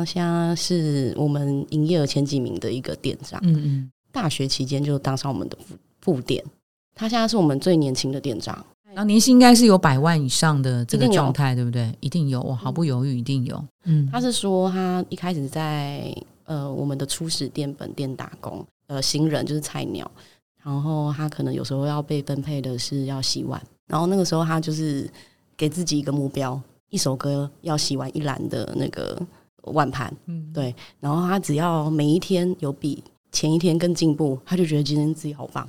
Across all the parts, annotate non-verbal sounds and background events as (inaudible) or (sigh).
他现在是我们营业额前几名的一个店长。嗯嗯，大学期间就当上我们的副副店，他现在是我们最年轻的店长。然后年薪应该是有百万以上的这个状态，对不对？一定有，我毫不犹豫，一定有。嗯，他是说他一开始在呃我们的初始店本店打工，呃新人就是菜鸟，然后他可能有时候要被分配的是要洗碗，然后那个时候他就是给自己一个目标，一首歌要洗完一篮的那个碗盘，嗯对，然后他只要每一天有比前一天更进步，他就觉得今天自己好棒。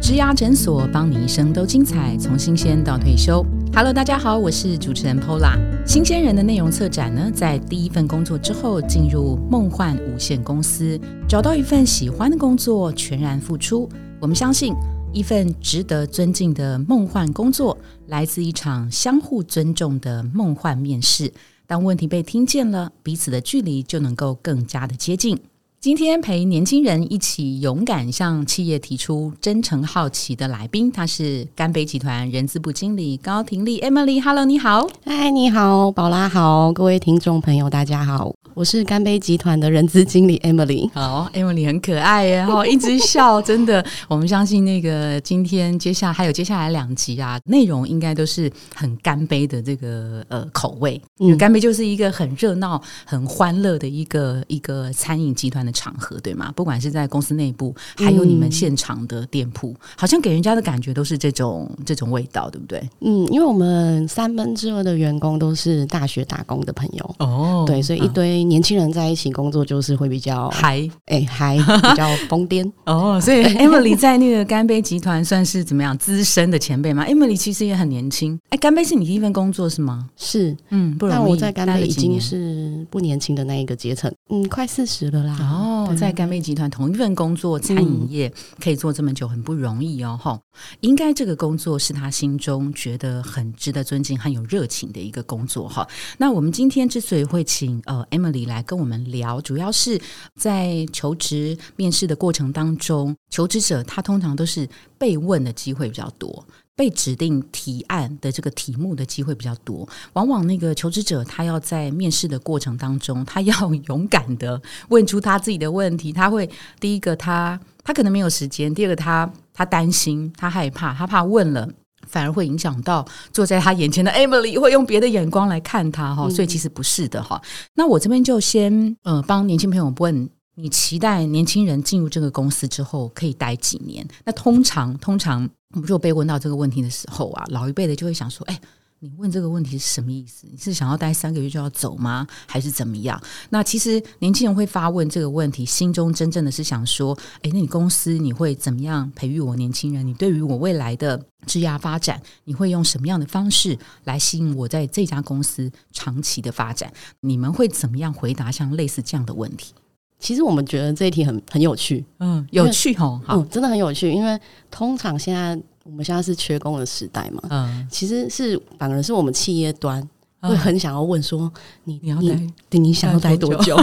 植牙诊所帮你一生都精彩，从新鲜到退休。Hello，大家好，我是主持人 Pola。新鲜人的内容策展呢，在第一份工作之后，进入梦幻无限公司，找到一份喜欢的工作，全然付出。我们相信，一份值得尊敬的梦幻工作，来自一场相互尊重的梦幻面试。当问题被听见了，彼此的距离就能够更加的接近。今天陪年轻人一起勇敢向企业提出真诚好奇的来宾，他是干杯集团人资部经理高婷丽 Emily。Hello，你好。嗨，你好，宝拉好，各位听众朋友，大家好，我是干杯集团的人资经理 Emily。好，Emily 很可爱耶，哈，(laughs) 一直笑，真的。我们相信那个今天接下还有接下来两集啊，内容应该都是很干杯的这个呃口味。嗯干杯就是一个很热闹、很欢乐的一个一个餐饮集团的场合，对吗？不管是在公司内部，还有你们现场的店铺，好像给人家的感觉都是这种这种味道，对不对？嗯，因为我们三分之二的员工都是大学打工的朋友，哦对，所以一堆年轻人在一起工作就是会比较嗨哎嗨，(laughs) 比较疯癫。哦，所以 (laughs) Emily 在那个干杯集团算是怎么样资深的前辈吗？Emily 其实也很年轻。哎，干杯是你第一份工作是吗？是，嗯，不容易。但我在干杯已经是不年轻的那一个阶层，嗯，快四十了啦。哦，对在干杯集团同一份工作，餐饮业可以做这么久，很不容易哦。哈，应该这个工作是他心中觉得很值得尊敬、很有热情的一个工作哈。那我们今天之所以会请呃 Emily 来跟我们聊，主要是在求职面试的过程当中，求职者他通常都是被问的机会比较多。被指定提案的这个题目的机会比较多，往往那个求职者他要在面试的过程当中，他要勇敢的问出他自己的问题。他会第一个他他可能没有时间，第二个他他担心，他害怕，他怕问了。反而会影响到坐在他眼前的 Emily，会用别的眼光来看他哈，所以其实不是的哈。那我这边就先呃帮年轻朋友问，你期待年轻人进入这个公司之后可以待几年？那通常通常我们如果被问到这个问题的时候啊，老一辈的就会想说，哎。你问这个问题是什么意思？你是想要待三个月就要走吗？还是怎么样？那其实年轻人会发问这个问题，心中真正的是想说：诶，那你公司你会怎么样培育我年轻人？你对于我未来的职涯发展，你会用什么样的方式来吸引我在这家公司长期的发展？你们会怎么样回答像类似这样的问题？其实我们觉得这一题很很有趣，嗯，有趣哦，好，嗯，真的很有趣，因为通常现在我们现在是缺工的时代嘛，嗯，其实是反而是我们企业端会嗯很想要问说，你你要待你你想要待多待久？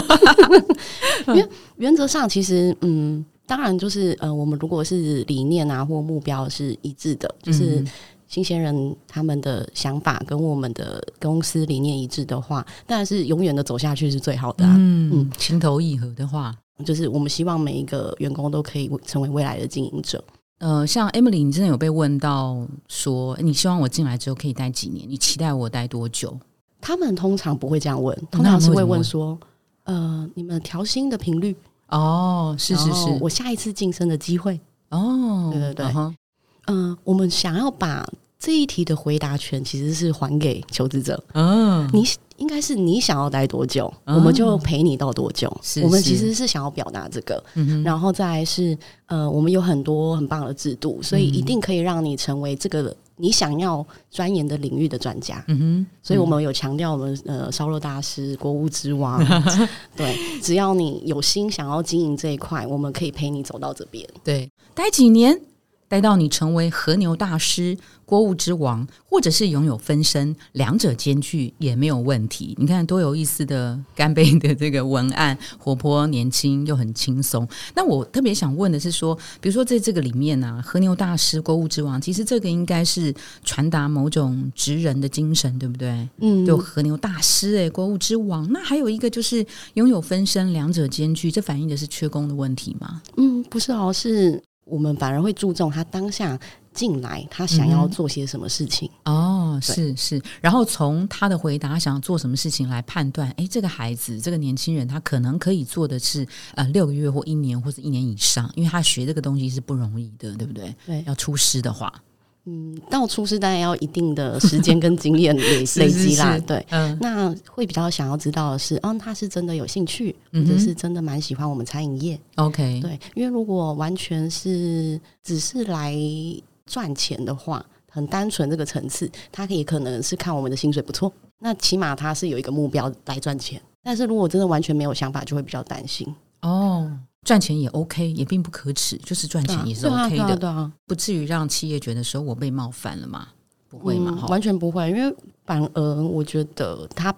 (laughs) 因为原则上其实嗯，当然就是呃，我们如果是理念啊或目标是一致的，就是嗯新鲜人他们的想法跟我们的公司理念一致的话，当然是永远的走下去是最好的、啊。嗯，情投意合的话，就是我们希望每一个员工都可以成为未来的经营者。呃，像 Emily，你真的有被问到说，你希望我进来之后可以待几年？你期待我待多久？他们通常不会这样问，通常是会问问说，呃，你们调薪的频率，哦，是是是，我下一次晋升的机会。哦，对对对嗯、我们想要把这一题的回答权其实是还给求职者。嗯，你应该是你想要待多久，哦我们就陪你到多久。是我们其实是想要表达这个，嗯然后再来是呃，我们有很多很棒的制度，所以嗯一定可以让你成为这个你想要钻研的领域的专家。嗯哼，所以我们有强调我们呃烧肉大师、国务之王，(laughs) 对，只要你有心想要经营这一块，我们可以陪你走到这边。对，待几年？待到你成为和牛大师、锅物之王，或者是拥有分身，两者兼具也没有问题。你看多有意思的干杯的这个文案，活泼年轻又很轻松。那我特别想问的是说，比如说在这个里面呢、和牛大师、国务之王，其实这个应该是传达某种职人的精神，对不对？嗯，有和牛大师哎、国务之王。那还有一个就是拥有分身，两者兼具，这反映的是缺工的问题吗？嗯，不是哦，是我们反而会注重他当下进来，他想要做些什么事情。哦，是是，然后从他的回答，他想要做什么事情来判断，哎，这个孩子，这个年轻人，他可能可以做的是呃六个月或一年或者一年以上，因为他学这个东西是不容易的，对不对？对，要出师的话，嗯，到出师当然要一定的时间跟经验累 (laughs) 积啦。对，嗯那会比较想要知道的是，嗯，他是真的有兴趣，嗯哼或者是真的蛮喜欢我们餐饮业。，OK，对，因为如果完全是只是来赚钱的话，很单纯这个层次，他也可能是看我们的薪水不错，那起码他是有一个目标来赚钱。但是如果真的完全没有想法，就会比较担心。哦，赚钱也 OK，也并不可耻，就是赚钱也是 OK 的不至于让企业觉得说我被冒犯了嘛？不会嘛？嗯完全不会，因为反而我觉得他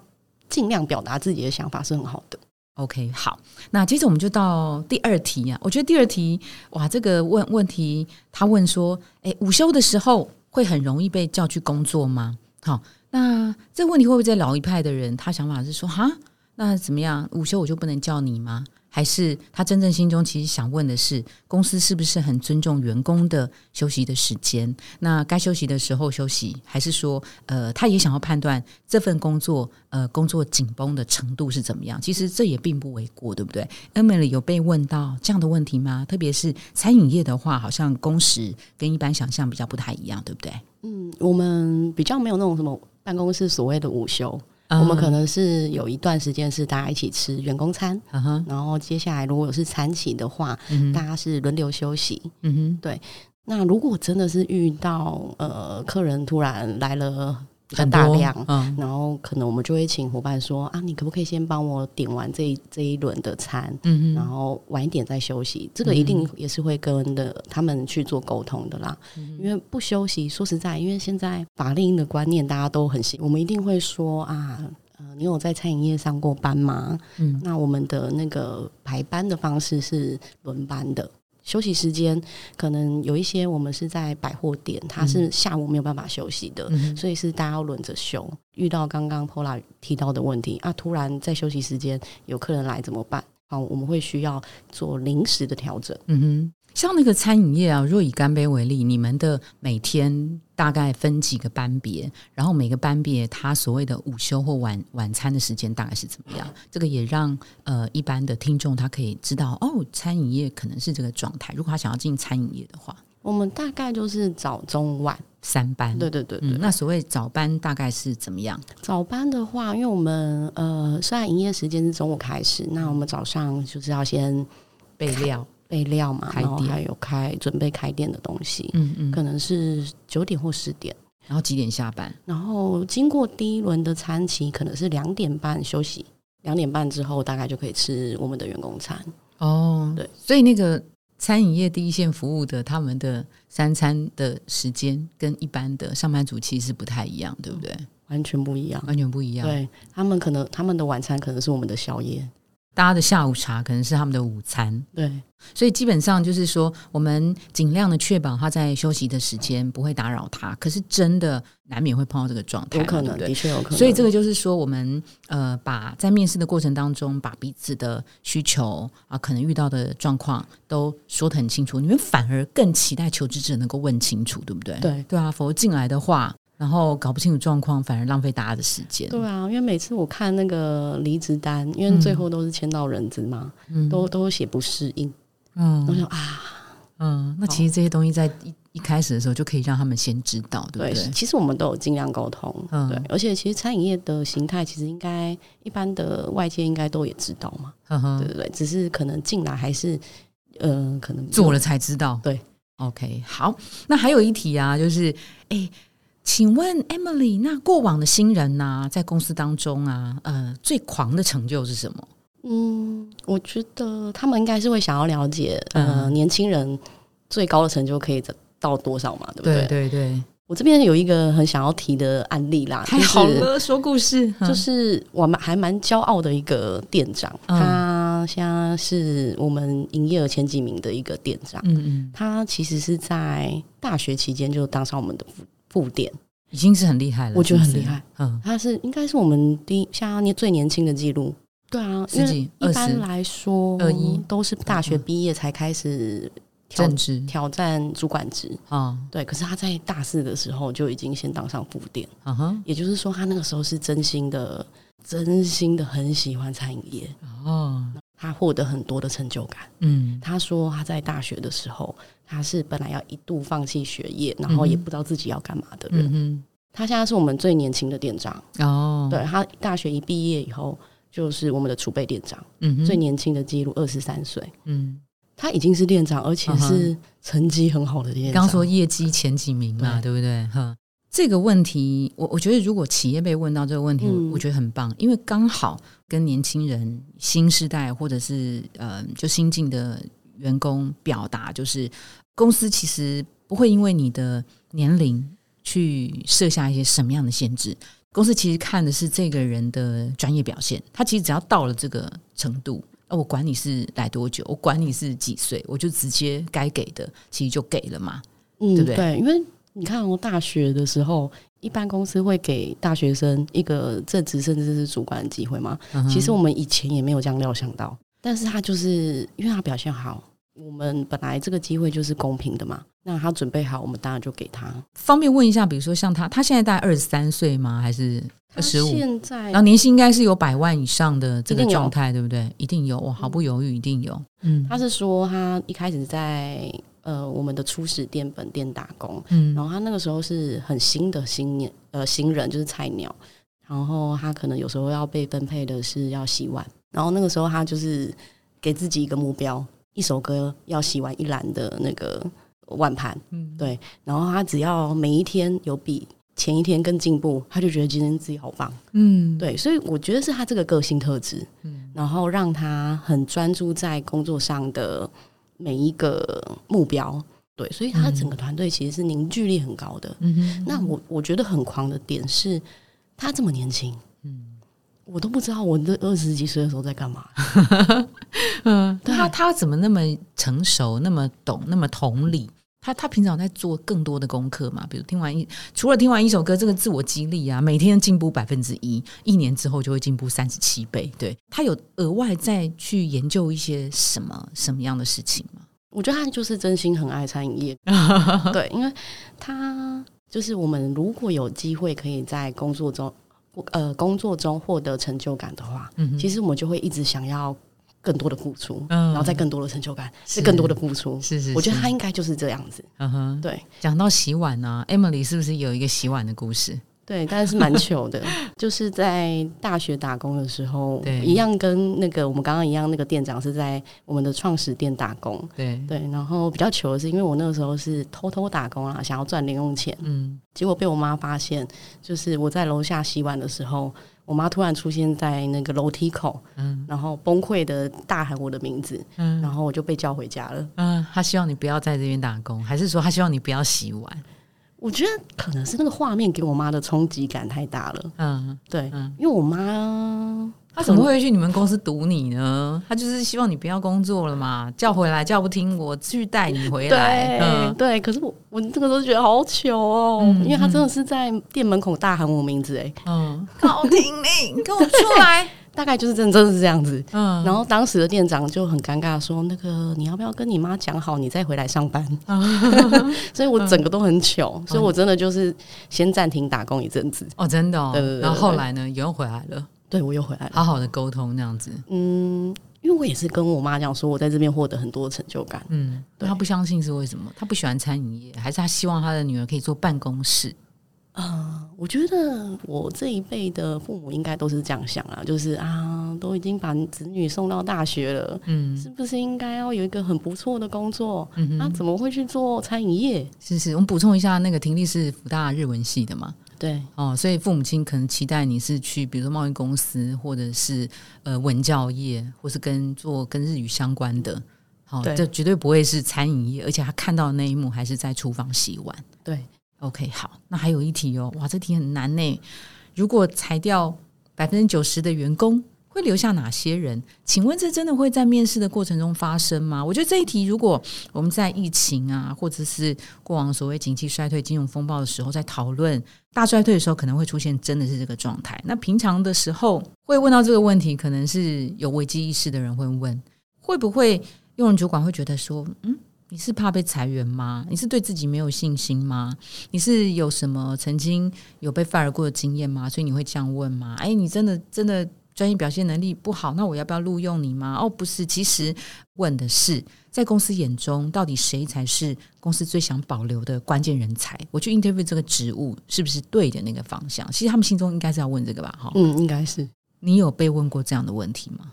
尽量表达自己的想法是很好的。OK，好，那接着我们就到第二题啊。我觉得第二题，哇，这个问问题，他问说，诶，午休的时候会很容易被叫去工作吗？好，那这个问题会不会在老一派的人，他想法是说，哈，那怎么样，午休我就不能叫你吗？还是他真正心中其实想问的是，公司是不是很尊重员工的休息的时间？那该休息的时候休息，还是说，呃，他也想要判断这份工作，呃，工作紧绷的程度是怎么样？其实这也并不为过，对不对？Emily 有被问到这样的问题吗？特别是餐饮业的话，好像工时跟一般想象比较不太一样，对不对？嗯，我们比较没有那种什么办公室所谓的午休，我们可能是有一段时间是大家一起吃员工餐，嗯，然后接下来如果是餐企的话，嗯，大家是轮流休息。嗯哼，那如果真的是遇到呃客人突然来了比较很大量，嗯然后可能我们就会请伙伴说啊，你可不可以先帮我点完这一这一轮的餐，嗯哼，然后晚一点再休息？这个一定也是会跟的他们去做沟通的啦。嗯因为不休息，说实在，因为现在法令的观念大家都很新，我们一定会说啊。呃，你有在餐饮业上过班吗？嗯那我们的那个排班的方式是轮班的，休息时间可能有一些我们是在百货店，它是下午没有办法休息的，嗯，所以是大家要轮着休。遇到刚刚 Pola 提到的问题啊，突然在休息时间有客人来怎么办？好，我们会需要做临时的调整。嗯哼，像那个餐饮业啊，若以干杯为例，你们的每天大概分几个班别，然后每个班别它所谓的午休或晚晚餐的时间大概是怎么样？这个也让呃一般的听众他可以知道哦，餐饮业可能是这个状态。如果他想要进餐饮业的话，我们大概就是早中晚，三班。对对对对。嗯，那所谓早班大概是怎么样？早班的话，因为我们呃虽然营业时间是中午开始，那我们早上就是要先备料。备料嘛，然后还有开准备开店的东西，嗯嗯，可能是九点或十点。然后几点下班？然后经过第一轮的餐期，可能是两点半休息，两点半之后大概就可以吃我们的员工餐。哦，对，所以那个餐饮业第一线服务的他们的三餐的时间跟一般的上班族其实不太一样，对不对？完全不一样，完全不一样。对他们可能他们的晚餐可能是我们的宵夜，大家的下午茶可能是他们的午餐，对所以基本上就是说，我们尽量的确保他在休息的时间不会打扰他。可是真的难免会碰到这个状态，有可能，对对的确有可能。所以这个就是说，我们呃，把在面试的过程当中，把彼此的需求啊，可能遇到的状况都说得很清楚。你们反而更期待求职者能够问清楚，对不对？对对啊，否则进来的话，然后搞不清楚状况，反而浪费大家的时间。对啊，因为每次我看那个离职单，因为最后都是签到人资嘛，嗯都都写不适应，嗯我想啊，嗯，那其实这些东西在一一开始的时候就可以让他们先知道，对不对？其实我们都有尽量沟通，嗯对，而且其实餐饮业的形态，其实应该一般的外界应该都也知道嘛，对对对，只是可能进来还是呃，可能做了才知道。对，OK，好，那还有一题啊，就是，哎，请问 Emily，那过往的新人呐、在公司当中啊，呃，最狂的成就是什么？嗯，我觉得他们应该是会想要了解，呃，嗯年轻人最高的成就可以达到多少嘛，对不对？对对，我这边有一个很想要提的案例啦，太好了，说故事，就是我们还蛮骄傲的一个店长，他现在是我们营业额前几名的一个店长。嗯嗯，他其实是在大学期间就当上我们的副副店。已经是很厉害了，我觉得很厉害。嗯，他是应该是我们第像年最年轻的记录。对啊，因为一般来说，二一都是大学毕业才开始挑职挑战主管职啊。对，可是他在大四的时候就已经先当上副店。嗯哼，也就是说，他那个时候是真心的、真心的很喜欢餐饮业哦。他获得很多的成就感。嗯，他说他在大学的时候。他是本来要一度放弃学业，然后也不知道自己要干嘛的人。他现在是我们最年轻的店长哦。对他大学一毕业以后，就是我们的储备店长。嗯，最年轻的记录二十三岁。嗯，他已经是店长，而且是成绩很好的店长。刚说业绩前几名嘛，对不对？哈，这个问题，我我觉得如果企业被问到这个问题，我觉得很棒，因为刚好跟年轻人、新时代或者是呃，就新进的。员工表达就是，公司其实不会因为你的年龄去设下一些什么样的限制。公司其实看的是这个人的专业表现。他其实只要到了这个程度，那我管你是来多久，我管你是几岁，我就直接该给的其实就给了嘛，嗯对不对？对，因为你看，我大学的时候，一般公司会给大学生一个正职甚至是主管的机会吗？其实我们以前也没有这样料想到。但是他就是因为他表现好，我们本来这个机会就是公平的嘛。那他准备好，我们当然就给他。方便问一下，比如说像他，他现在大概二十三岁吗？还是二十五？现在，然后年薪应该是有百万以上的这个状态，对不对？一定有，我毫不犹豫，一定有。嗯，他是说他一开始在呃我们的初始店本店打工，嗯，然后他那个时候是很新的新年呃新人，就是菜鸟，然后他可能有时候要被分配的是要洗碗。然后那个时候，他就是给自己一个目标，一首歌要洗完一篮的那个碗盘，嗯，对。然后他只要每一天有比前一天更进步，他就觉得今天自己好棒，嗯，对。所以我觉得是他这个个性特质，嗯，然后让他很专注在工作上的每一个目标，对。所以他整个团队其实是凝聚力很高的，嗯哼。那我我觉得很狂的点是，他这么年轻。我都不知道我这二十几岁的时候在干嘛。(laughs) 嗯，他他怎么那么成熟，那么懂，那么同理？他他平常在做更多的功课嘛？比如听完一，除了听完一首歌，这个自我激励啊，每天进步百分之一，一年之后就会进步三十七倍。对他有额外再去研究一些什么什么样的事情吗？我觉得他就是真心很爱餐饮业。(laughs) 对，因为他就是我们如果有机会可以在工作中。呃，工作中获得成就感的话，其实我们就会一直想要更多的付出，嗯然后再更多的成就感，是更多的付出。是是，我觉得他应该就是这样子。嗯哼，对。讲到洗碗呢，Emily 是不是有一个洗碗的故事？对，但是蛮糗的，就是在大学打工的时候，一样跟那个我们刚刚一样，那个店长是在我们的创始店打工。对对，然后比较糗的是，因为我那个时候是偷偷打工啊，想要赚零用钱。嗯，结果被我妈发现，就是我在楼下洗碗的时候，我妈突然出现在那个楼梯口，嗯，然后崩溃的大喊我的名字，嗯，然后我就被叫回家了。嗯，她希望你不要在这边打工，还是说她希望你不要洗碗？我觉得可能是那个画面给我妈的冲击感太大了。嗯，对，因为我妈她怎么会去你们公司堵你呢？她就是希望你不要工作了嘛，叫回来叫不听，我去带你回来。对，对。可是我我这个时候觉得好糗哦，因为她真的是在店门口大喊我名字，哎，嗯，高婷婷，跟我出来。大概就是真真的是这样子，嗯，然后当时的店长就很尴尬，说：“那个你要不要跟你妈讲好，你再回来上班？” (laughs) 所以，我整个都很糗，所以我真的就是先暂停打工一阵子。哦，真的，对对对。然后后来呢，又回来了，对我又回来了，好好的沟通那样子。嗯，因为我也是跟我妈讲说，我在这边获得很多成就感。嗯，她不相信是为什么？她不喜欢餐饮业，还是她希望她的女儿可以做办公室？啊，我觉得我这一辈的父母应该都是这样想啊，就是啊，都已经把子女送到大学了，嗯，是不是应该要有一个很不错的工作？嗯，那怎么会去做餐饮业？是是，我们补充一下，那个婷丽是福大日文系的嘛？对，哦，所以父母亲可能期待你是去，比如说贸易公司，或者是呃文教业，或是跟做跟日语相关的。好，对这绝对不会是餐饮业，而且他看到的那一幕还是在厨房洗碗。对，OK，好，那还有一题哦，哇，这题很难呢。如果裁掉百分之九十的员工，会留下哪些人？请问这真的会在面试的过程中发生吗？我觉得这一题，如果我们在疫情啊，或者是过往所谓经济衰退、金融风暴的时候，在讨论大衰退的时候，可能会出现真的是这个状态。那平常的时候会问到这个问题，可能是有危机意识的人会问，会不会用人主管会觉得说，嗯？你是怕被裁员吗？你是对自己没有信心吗？你是有什么曾经有被 fire 过的经验吗？所以你会这样问吗？哎，你真的真的专业表现能力不好，那我要不要录用你吗？哦，不是，其实问的是在公司眼中，到底谁才是公司最想保留的关键人才？我去 interview 这个职务是不是对的那个方向？其实他们心中应该是要问这个吧？哈，嗯，应该是你有被问过这样的问题吗？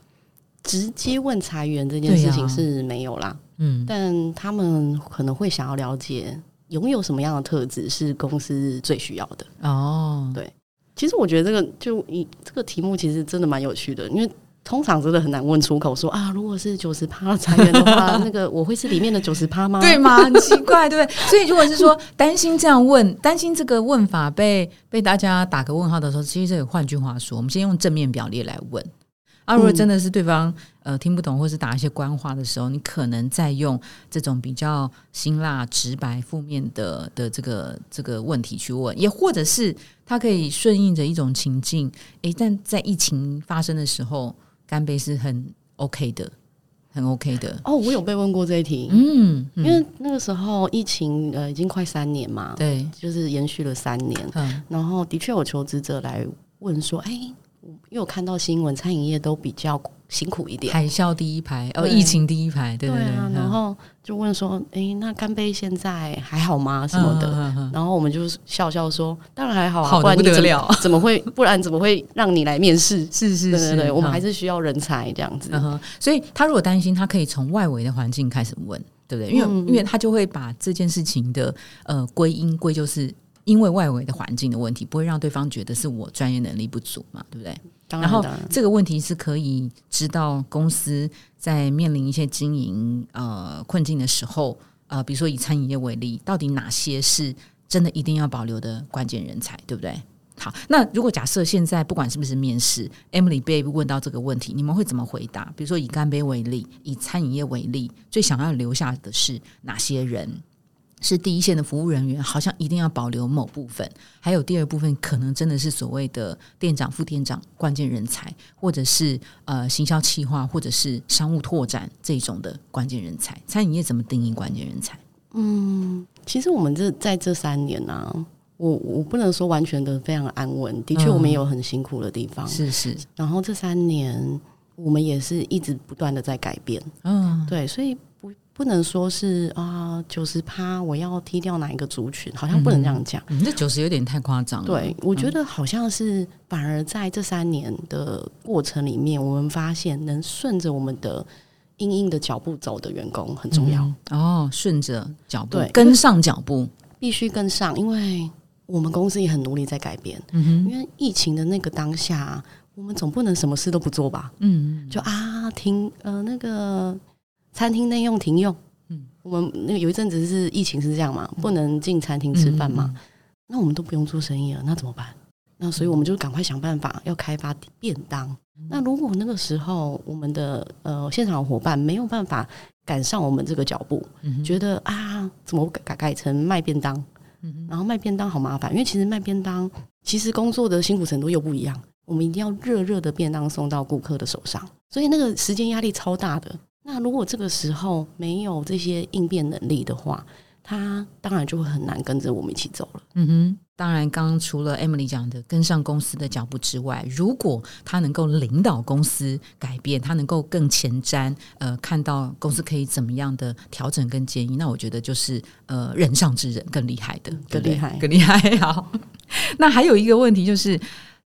直接问裁员这件事情是没有啦，嗯，但他们可能会想要了解拥有什么样的特质是公司最需要的。哦，对其实我觉得这个就以这个题目其实真的蛮有趣的，因为通常真的很难问出口说啊，如果是九十趴裁员的话，(laughs) 那个我会是里面的九十趴吗？对吗？很奇怪，对不对？所以如果是说担心这样问，担心这个问法被被大家打个问号的时候，其实这个换句话说，我们先用正面表列来问。啊，如果真的是对方呃听不懂，或是打一些官话的时候，你可能再用这种比较辛辣、直白、负面的的这个这个问题去问，也或者是他可以顺应着一种情境，诶，但在疫情发生的时候，干杯是很 OK 的，很 OK 的。哦，我有被问过这一题，嗯，嗯。因为那个时候疫情呃已经快三年嘛，对，就是延续了三年，嗯。然后的确有求职者来问说，哎、我因为我看到新闻，餐饮业都比较辛苦一点。海啸第一排，哦，疫情第一排，对对对，然后就问说，哎、那干杯现在还好吗？什么的。嗯嗯嗯然后我们就笑笑说，当然还好啊，好的不得了，怎么会？不然怎么会让你来面试？是是是，对我们嗯还是需要人才这样子。嗯，所以他如果担心，他可以从外围的环境开始问，对不对？因为、嗯因为他就会把这件事情的呃归因归就是因为外围的环境的问题，不会让对方觉得是我专业能力不足嘛，对不对？然后这个问题是可以知道公司在面临一些经营呃困境的时候，呃，比如说以餐饮业为例，到底哪些是真的一定要保留的关键人才，对不对？好，那如果假设现在不管是不是面试，Emily 被问到这个问题，你们会怎么回答？比如说以干杯为例，以餐饮业为例，最想要留下的是哪些人？是第一线的服务人员，好像一定要保留某部分；还有第二部分，可能真的是所谓的店长、副店长、关键人才，或者是呃行销企划，或者是商务拓展这种的关键人才。餐饮业怎么定义关键人才？嗯其实我们这在这三年呢、我我不能说完全的非常安稳，的确嗯我们也有很辛苦的地方。是是，然后这三年我们也是一直不断的在改变，嗯，对，所以不不能说是啊九十趴我要踢掉哪一个族群，好像不能这样讲。嗯这九十有点太夸张了。对，我觉得好像是反而在这三年的过程里面，我们发现能顺着我们的硬硬的脚步走的员工很重要，嗯哦，顺着脚步对，跟上脚步。必须跟上，因为我们公司也很努力在改变。因为疫情的那个当下，我们总不能什么事都不做吧？嗯，就啊停呃那个餐厅内用停用，嗯。嗯，我们那个有一阵子是疫情是这样嘛，不能进餐厅吃饭嘛，那我们都不用做生意了，那怎么办？那所以我们就赶快想办法要开发便当。那如果那个时候我们的呃现场伙伴没有办法赶上我们这个脚步，嗯觉得啊怎么改改改成卖便当？嗯然后卖便当好麻烦，因为其实卖便当其实工作的辛苦程度又不一样，我们一定要热热的便当送到顾客的手上，所以那个时间压力超大的。那如果这个时候没有这些应变能力的话，他当然就会很难跟着我们一起走了。嗯哼，当然，刚刚除了 Emily 讲的跟上公司的脚步之外，如果他能够领导公司改变，他能够更前瞻，呃，看到公司可以怎么样的调整跟建议，那我觉得就是呃人上之人更厉害的，更厉害更厉害。好，(laughs) 那还有一个问题就是。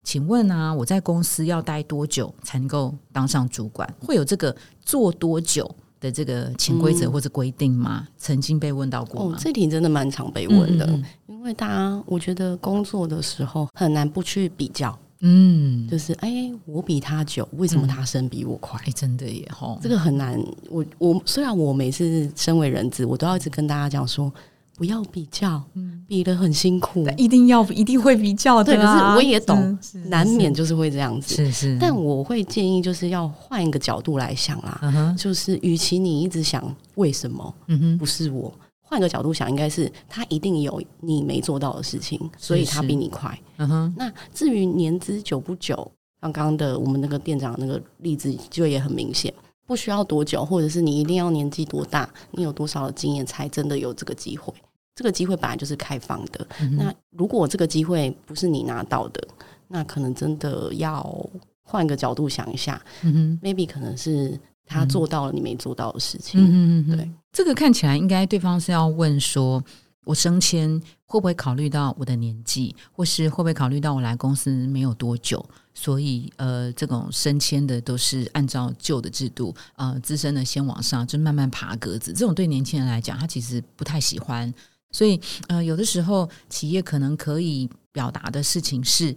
请问啊，我在公司要待多久才能够当上主管？会有这个做多久的这个潜规则嗯或者规定吗？曾经被问到过吗，？哦这题真的蛮常被问的，嗯嗯嗯因为大家我觉得工作的时候很难不去比较。嗯，就是哎，我比他久，为什么他升比我快？哎，真的也吼，这个很难。我我虽然我每次身为人资，我都要一直跟大家讲说。不要比较，比的很辛苦，一定要一定会比较的。对，可是我也懂，难免就是会这样子。是是，但我会建议就是要换一个角度来想啦。就是与其你一直想为什么，嗯，不是我，换个角度想，应该是他一定有你没做到的事情，所以他比你快。嗯哼。那至于年资久不久，刚刚的我们那个店长那个例子就也很明显，不需要多久，或者是你一定要年纪多大，你有多少的经验才真的有这个机会。这个机会本来就是开放的。那如果这个机会不是你拿到的，那可能真的要换个角度想一下。嗯 m a y b e 可能是他做到了你没做到的事情。嗯对，这个看起来应该对方是要问说，我升迁会不会考虑到我的年纪，或是会不会考虑到我来公司没有多久，所以呃，这种升迁的都是按照旧的制度，呃，资深的先往上，就慢慢爬格子。这种对年轻人来讲，他其实不太喜欢。所以，呃，有的时候企业可能可以表达的事情是，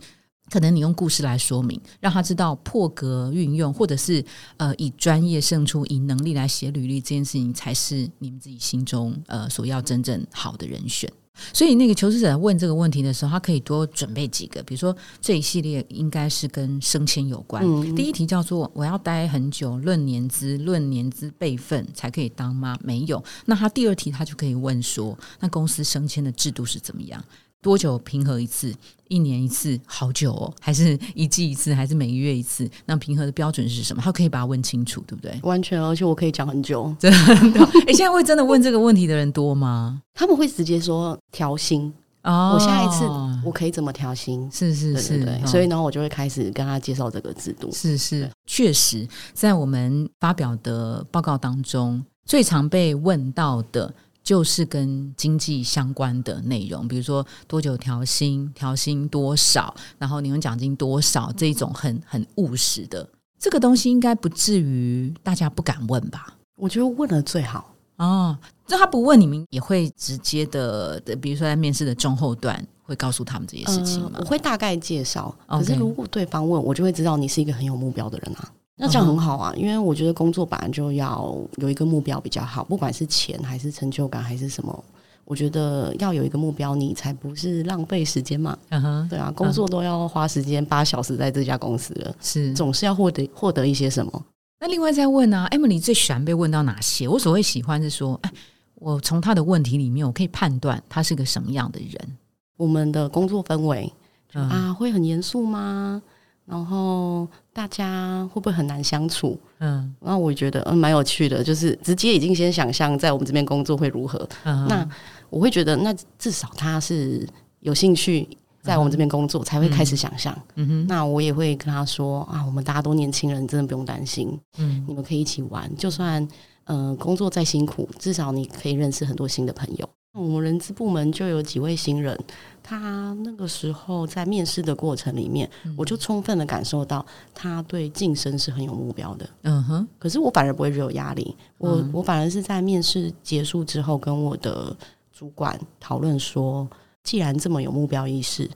可能你用故事来说明，让他知道破格运用，或者是呃以专业胜出，以能力来写履历这件事情，才是你们自己心中呃所要真正好的人选。所以，那个求职者问这个问题的时候，他可以多准备几个，比如说这一系列应该是跟升迁有关。第一题叫做“我要待很久，论年资，论年资辈分才可以当吗？”没有。那他第二题他就可以问说：“那公司升迁的制度是怎么样？”多久平和一次？一年一次？好久哦？还是一季一次？还是每个月一次？那平和的标准是什么？他可以把它问清楚，对不对？完全，而且我可以讲很久。真的？(laughs) 哎，现在会真的问这个问题的人多吗？他们会直接说调薪哦。我下一次我可以怎么调薪？是是是，对。所以呢，我就会开始跟他介绍这个制度。是是，确实，在我们发表的报告当中，最常被问到的。就是跟经济相关的内容，比如说多久调薪、调薪多少，然后你们奖金多少，这种很很务实的这个东西，应该不至于大家不敢问吧？我觉得问了最好哦。就他不问，你们也会直接的，比如说在面试的中后段会告诉他们这些事情吗？我会大概介绍，可是如果对方问我，就会知道你是一个很有目标的人啊。那这样很好啊，因为我觉得工作本来就要有一个目标比较好，不管是钱还是成就感还是什么，我觉得要有一个目标，你才不是浪费时间嘛。嗯哼，对啊，工作都要花时间八小时在这家公司了，是总是要获得获得一些什么。那另外再问啊，Emily 最喜欢被问到哪些？我所谓喜欢是说，哎，我从他的问题里面，我可以判断他是个什么样的人。我们的工作氛围啊，会很严肃吗？然后大家会不会很难相处？嗯，那我觉得嗯蛮有趣的，就是直接已经先想象在我们这边工作会如何。那我会觉得，那至少他是有兴趣在我们这边工作，才会开始想象。嗯哼，那我也会跟他说啊，我们大家都年轻人，真的不用担心。嗯，你们可以一起玩，就算嗯工作再辛苦，至少你可以认识很多新的朋友。我们人资部门就有几位新人。他那个时候在面试的过程里面，我就充分的感受到他对晋升是很有目标的。嗯哼，可是我反而不会有压力，我我反而是在面试结束之后跟我的主管讨论说，既然这么有目标意识，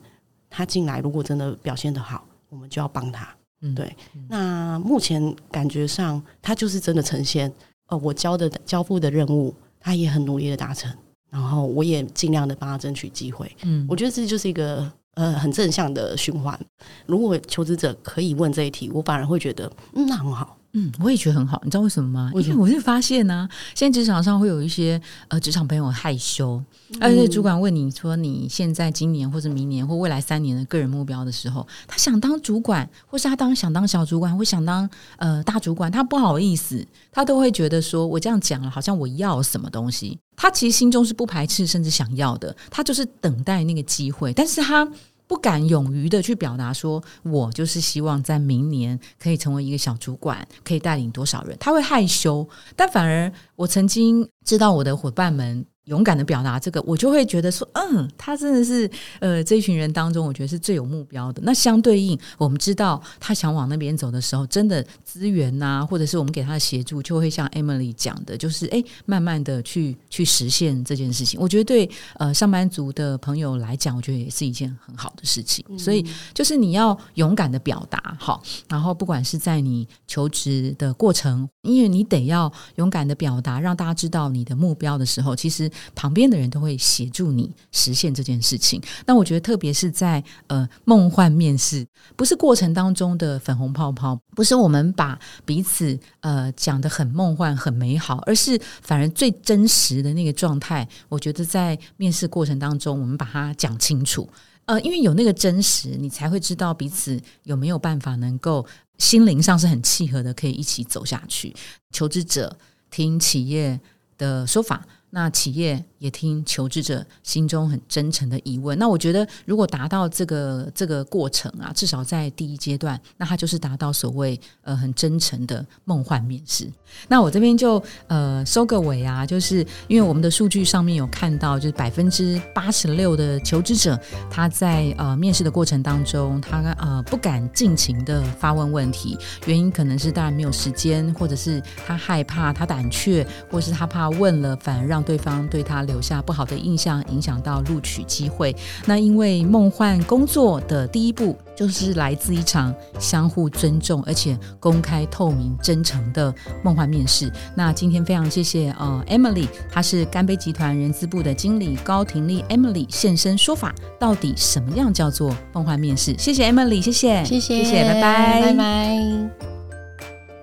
他进来如果真的表现的好，我们就要帮他。嗯，对。那目前感觉上他就是真的呈现，呃，我交的交付的任务，他也很努力的达成。然后我也尽量的帮他争取机会，嗯，我觉得这就是一个呃很正向的循环。如果求职者可以问这一题，我反而会觉得，嗯，那很好。嗯，我也觉得很好。你知道为什么吗？因为我是发现呢，现在职场上会有一些呃职场朋友害羞，而且主管问你说你现在今年或者明年或未来三年的个人目标的时候，他想当主管，或是他当想当小主管，或想当呃大主管，他不好意思，他都会觉得说我这样讲了，好像我要什么东西。他其实心中是不排斥，甚至想要的，他就是等待那个机会，但是他。不敢勇于的去表达，说我就是希望在明年可以成为一个小主管，可以带领多少人。他会害羞，但反而我曾经知道我的伙伴们勇敢的表达这个，我就会觉得说，嗯，他真的是呃这一群人当中，我觉得是最有目标的。那相对应，我们知道他想往那边走的时候，真的资源呐，或者是我们给他的协助，就会像 Emily 讲的，就是哎，慢慢的去去实现这件事情。我觉得对呃上班族的朋友来讲，我觉得也是一件很好的事情。所以就是你要勇敢的表达，好，然后不管是在你求职的过程，因为你得要勇敢的表达，让大家知道你的目标的时候，其实。旁边的人都会协助你实现这件事情。那我觉得，特别是在呃梦幻面试，不是过程当中的粉红泡泡，不是我们把彼此呃讲的很梦幻、很美好，而是反而最真实的那个状态。我觉得在面试过程当中，我们把它讲清楚。呃，因为有那个真实，你才会知道彼此有没有办法能够心灵上是很契合的，可以一起走下去。求职者听企业的说法。那企业也听求职者心中很真诚的疑问。那我觉得，如果达到这个这个过程啊，至少在第一阶段，那他就是达到所谓呃很真诚的梦幻面试。那我这边就呃收个尾啊，就是因为我们的数据上面有看到，就是百分之八十六的求职者他在呃面试的过程当中，他呃不敢尽情的发问问题，原因可能是当然没有时间，或者是他害怕，他胆怯，或是他怕问了反而让让对方对他留下不好的印象，影响到录取机会。那因为梦幻工作的第一步。就是来自一场相互尊重，而且公开透明、真诚的梦幻面试。那今天非常谢谢呃，Emily，她是干杯集团人资部的经理高婷丽，Emily 现身说法，到底什么样叫做梦幻面试？谢谢 Emily，谢谢，谢谢，谢谢，拜拜，拜拜。